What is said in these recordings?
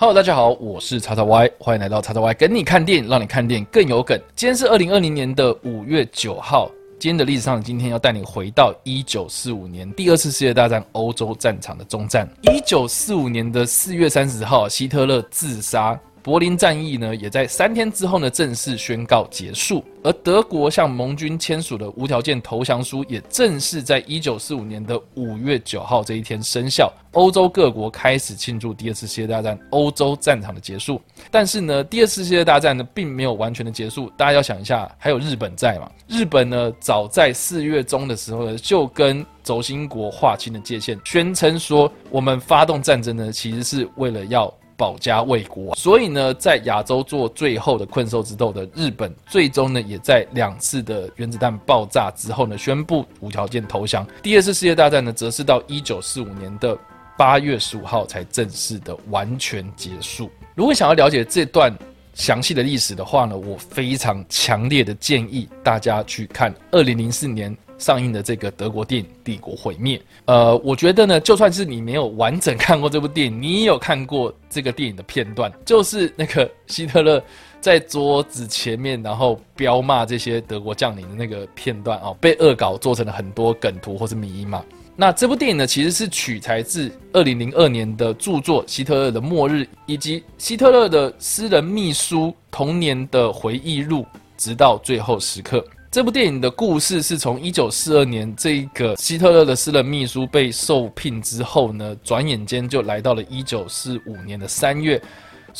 Hello，大家好，我是叉叉 Y，欢迎来到叉叉 Y 跟你看电影，让你看电影更有梗。今天是二零二零年的五月九号，今天的历史上，今天要带你回到一九四五年第二次世界大战欧洲战场的中战。一九四五年的四月三十号，希特勒自杀。柏林战役呢，也在三天之后呢正式宣告结束，而德国向盟军签署的无条件投降书也正式在一九四五年的五月九号这一天生效。欧洲各国开始庆祝第二次世界大战欧洲战场的结束，但是呢，第二次世界大战呢并没有完全的结束。大家要想一下，还有日本在嘛？日本呢，早在四月中的时候呢，就跟轴心国划清了界限，宣称说我们发动战争呢，其实是为了要。保家卫国，所以呢，在亚洲做最后的困兽之斗的日本，最终呢，也在两次的原子弹爆炸之后呢，宣布无条件投降。第二次世界大战呢，则是到一九四五年的八月十五号才正式的完全结束。如果想要了解这段详细的历史的话呢，我非常强烈的建议大家去看二零零四年。上映的这个德国电影《帝国毁灭》，呃，我觉得呢，就算是你没有完整看过这部电影，你也有看过这个电影的片段，就是那个希特勒在桌子前面，然后彪骂这些德国将领的那个片段哦，被恶搞做成了很多梗图或是迷嘛。那这部电影呢，其实是取材自二零零二年的著作《希特勒的末日》，以及希特勒的私人秘书童年的回忆录，直到最后时刻。这部电影的故事是从一九四二年这个希特勒的私人秘书被受聘之后呢，转眼间就来到了一九四五年的三月。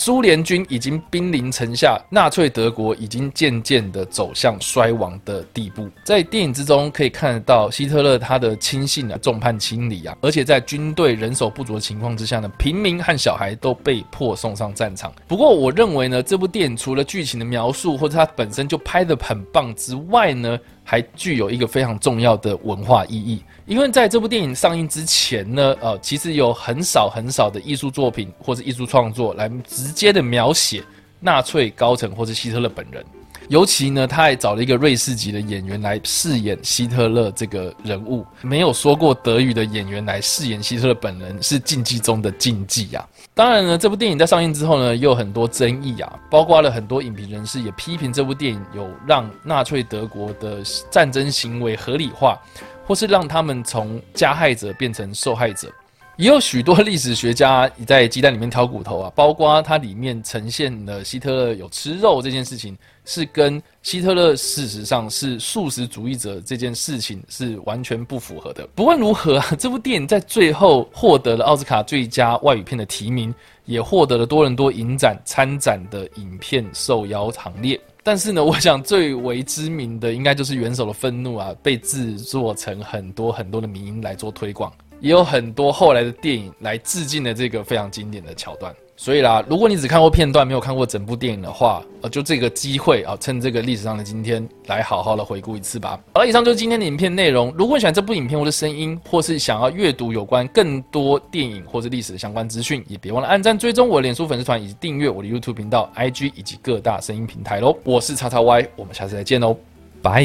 苏联军已经兵临城下，纳粹德国已经渐渐的走向衰亡的地步。在电影之中可以看得到，希特勒他的亲信啊众叛亲离啊，而且在军队人手不足的情况之下呢，平民和小孩都被迫送上战场。不过，我认为呢，这部电影除了剧情的描述或者它本身就拍得很棒之外呢，还具有一个非常重要的文化意义。因为在这部电影上映之前呢，呃，其实有很少很少的艺术作品或者艺术创作来直接的描写纳粹高层或者希特勒本人。尤其呢，他还找了一个瑞士籍的演员来饰演希特勒这个人物。没有说过德语的演员来饰演希特勒本人是禁忌中的禁忌啊。当然呢，这部电影在上映之后呢，也有很多争议啊，包括了很多影评人士也批评这部电影有让纳粹德国的战争行为合理化。或是让他们从加害者变成受害者，也有许多历史学家在鸡蛋里面挑骨头啊，包括它里面呈现了希特勒有吃肉这件事情，是跟希特勒事实上是素食主义者这件事情是完全不符合的。不论如何啊，这部电影在最后获得了奥斯卡最佳外语片的提名，也获得了多伦多影展参展的影片受邀行列。但是呢，我想最为知名的应该就是《元首的愤怒》啊，被制作成很多很多的名音来做推广，也有很多后来的电影来致敬的这个非常经典的桥段。所以啦，如果你只看过片段，没有看过整部电影的话，呃，就这个机会啊，趁这个历史上的今天，来好好的回顾一次吧。好了，以上就是今天的影片内容。如果你喜欢这部影片或者声音，或是想要阅读有关更多电影或者历史的相关资讯，也别忘了按赞、追踪我的脸书粉丝团，以及订阅我的 YouTube 频道、IG 以及各大声音平台喽。我是叉叉 Y，我们下次再见喽，拜。